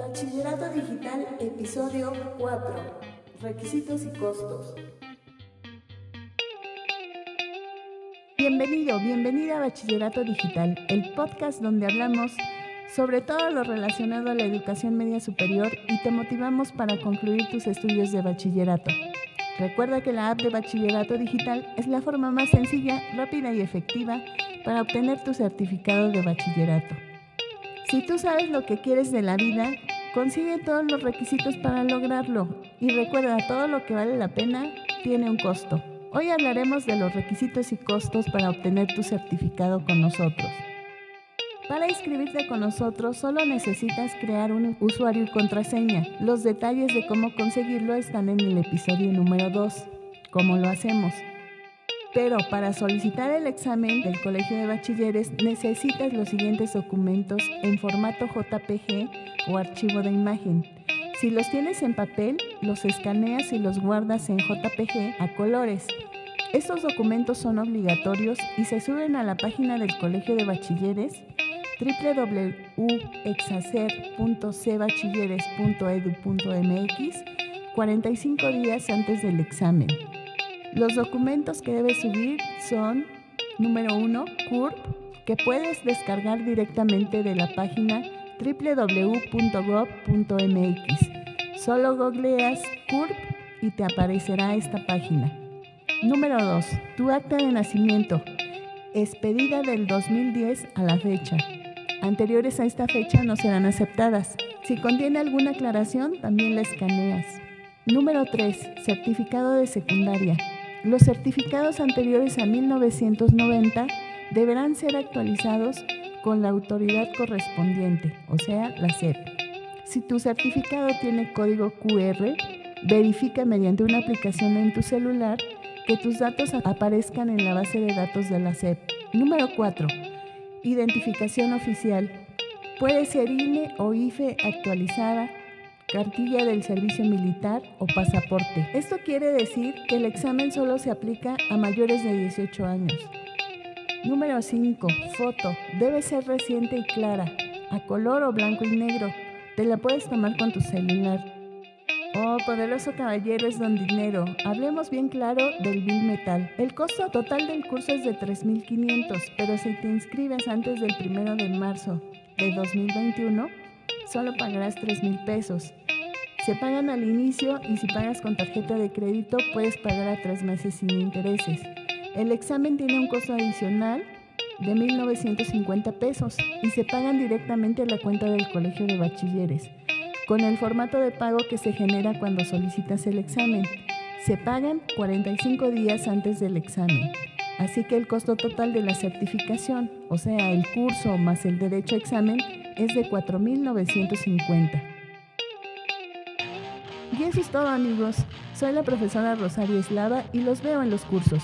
Bachillerato Digital, episodio 4. Requisitos y costos. Bienvenido, bienvenida a Bachillerato Digital, el podcast donde hablamos sobre todo lo relacionado a la educación media superior y te motivamos para concluir tus estudios de bachillerato. Recuerda que la app de Bachillerato Digital es la forma más sencilla, rápida y efectiva para obtener tu certificado de bachillerato. Si tú sabes lo que quieres de la vida, consigue todos los requisitos para lograrlo y recuerda, todo lo que vale la pena tiene un costo. Hoy hablaremos de los requisitos y costos para obtener tu certificado con nosotros. Para inscribirte con nosotros solo necesitas crear un usuario y contraseña. Los detalles de cómo conseguirlo están en el episodio número 2. ¿Cómo lo hacemos? Pero para solicitar el examen del Colegio de Bachilleres necesitas los siguientes documentos en formato JPG archivo de imagen. Si los tienes en papel, los escaneas y los guardas en JPG a colores. Estos documentos son obligatorios y se suben a la página del Colegio de Bachilleres www.exacer.cbachilleres.edu.mx 45 días antes del examen. Los documentos que debes subir son, número 1, CURP, que puedes descargar directamente de la página www.gov.mx. Solo googleas CURP y te aparecerá esta página. Número 2. Tu acta de nacimiento, expedida del 2010 a la fecha anteriores a esta fecha no serán aceptadas. Si contiene alguna aclaración, también la escaneas. Número 3. Certificado de secundaria. Los certificados anteriores a 1990 deberán ser actualizados con la autoridad correspondiente, o sea, la SEP. Si tu certificado tiene código QR, verifica mediante una aplicación en tu celular que tus datos aparezcan en la base de datos de la SEP. Número 4 Identificación oficial. Puede ser INE o IFE actualizada, cartilla del servicio militar o pasaporte. Esto quiere decir que el examen solo se aplica a mayores de 18 años. Número 5. Foto. Debe ser reciente y clara, a color o blanco y negro. Te la puedes tomar con tu celular. Oh, poderoso caballero es don dinero. Hablemos bien claro del bill metal. El costo total del curso es de 3.500, pero si te inscribes antes del 1 de marzo de 2021, solo pagarás 3.000 pesos. Se pagan al inicio y si pagas con tarjeta de crédito puedes pagar a tres meses sin intereses. El examen tiene un costo adicional de 1.950 pesos y se pagan directamente a la cuenta del Colegio de Bachilleres con el formato de pago que se genera cuando solicitas el examen. Se pagan 45 días antes del examen. Así que el costo total de la certificación, o sea, el curso más el derecho a examen, es de 4.950. Y eso es todo amigos. Soy la profesora Rosario Eslava y los veo en los cursos.